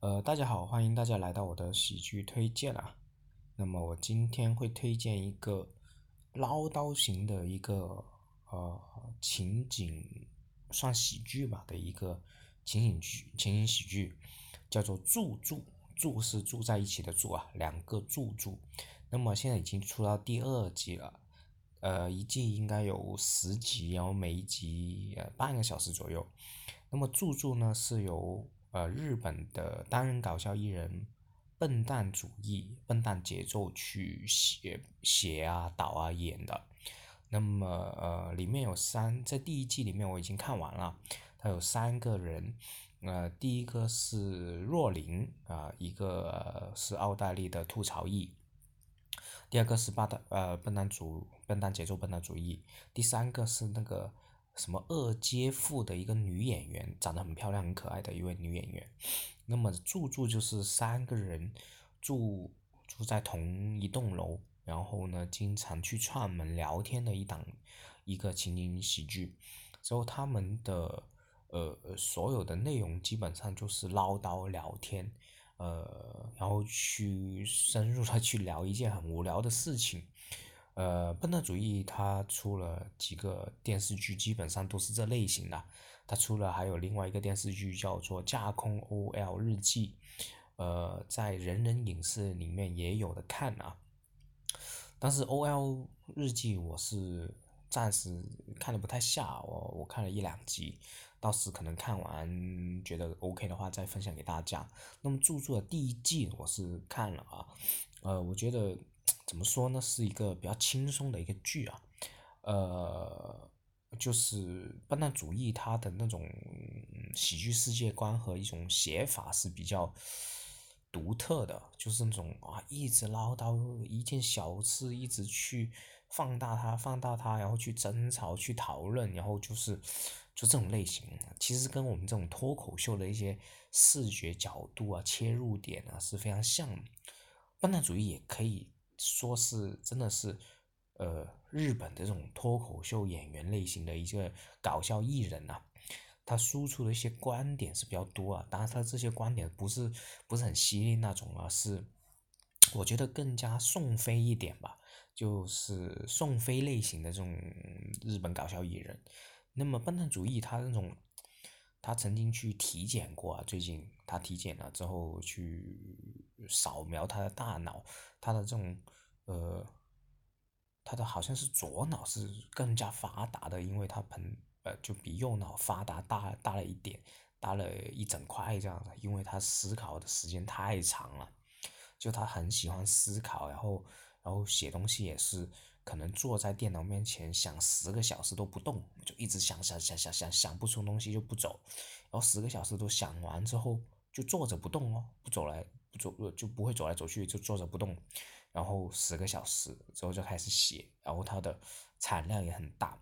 呃，大家好，欢迎大家来到我的喜剧推荐啊。那么我今天会推荐一个唠叨型的一个呃情景，算喜剧吧的一个情景剧，情景喜剧，叫做住住住是住在一起的住啊，两个住住。那么现在已经出到第二季了，呃，一季应该有十集，然后每一集呃半个小时左右。那么住住呢是由呃，日本的单人搞笑艺人笨蛋主义、笨蛋节奏去写写啊、导啊、演的。那么呃，里面有三，在第一季里面我已经看完了，他有三个人。呃，第一个是若琳啊，一个是奥黛丽的吐槽艺。第二个是笨蛋呃笨蛋主笨蛋节奏笨蛋主义。第三个是那个。什么二阶妇的一个女演员，长得很漂亮、很可爱的一位女演员。那么住住就是三个人住住在同一栋楼，然后呢，经常去串门聊天的一档一个情景喜剧。之后他们的呃所有的内容基本上就是唠叨聊天，呃，然后去深入的去聊一件很无聊的事情。呃，笨蛋主义他出了几个电视剧，基本上都是这类型的。他出了还有另外一个电视剧叫做《架空 OL 日记》，呃，在人人影视里面也有的看啊。但是 OL 日记我是暂时看的不太下，我我看了一两集，到时可能看完觉得 OK 的话再分享给大家。那么著作的第一季我是看了啊，呃，我觉得。怎么说呢？是一个比较轻松的一个剧啊，呃，就是笨蛋主义，它的那种喜剧世界观和一种写法是比较独特的，就是那种啊，一直唠叨一件小事，一直去放大它，放大它，然后去争吵，去讨论，然后就是就这种类型，其实跟我们这种脱口秀的一些视觉角度啊、切入点啊是非常像的。笨蛋主义也可以。说是真的是，呃，日本这种脱口秀演员类型的一个搞笑艺人呐，他输出的一些观点是比较多啊，当然他这些观点不是不是很犀利那种啊，是我觉得更加宋飞一点吧，就是宋飞类型的这种日本搞笑艺人。那么笨蛋主义他那种，他曾经去体检过啊，最近他体检了之后去扫描他的大脑。他的这种，呃，他的好像是左脑是更加发达的，因为他盆呃就比右脑发达大大了一点，大了一整块这样子，因为他思考的时间太长了，就他很喜欢思考，然后然后写东西也是可能坐在电脑面前想十个小时都不动，就一直想想想想想想不出东西就不走，然后十个小时都想完之后就坐着不动哦，不走来。不走就不会走来走去，就坐着不动，然后十个小时之后就开始写，然后它的产量也很大。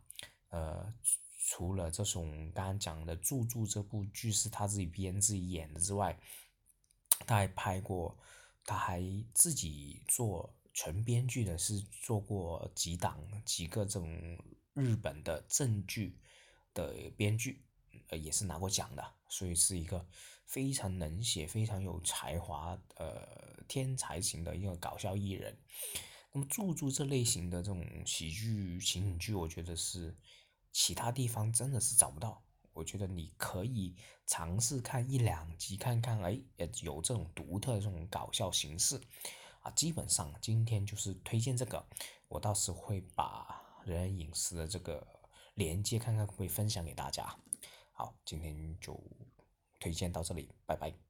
呃，除了这种刚刚讲的《住住》这部剧是他自己编自己演的之外，他还拍过，他还自己做纯编剧的，是做过几档几个这种日本的正剧的编剧，呃，也是拿过奖的，所以是一个。非常能写、非常有才华、呃，天才型的一个搞笑艺人。那么，住住这类型的这种喜剧情景剧，我觉得是其他地方真的是找不到。我觉得你可以尝试看一两集，看看，哎，有这种独特的这种搞笑形式啊。基本上今天就是推荐这个，我到时会把人人隐私的这个连接看看会分享给大家。好，今天就。推荐到这里，拜拜。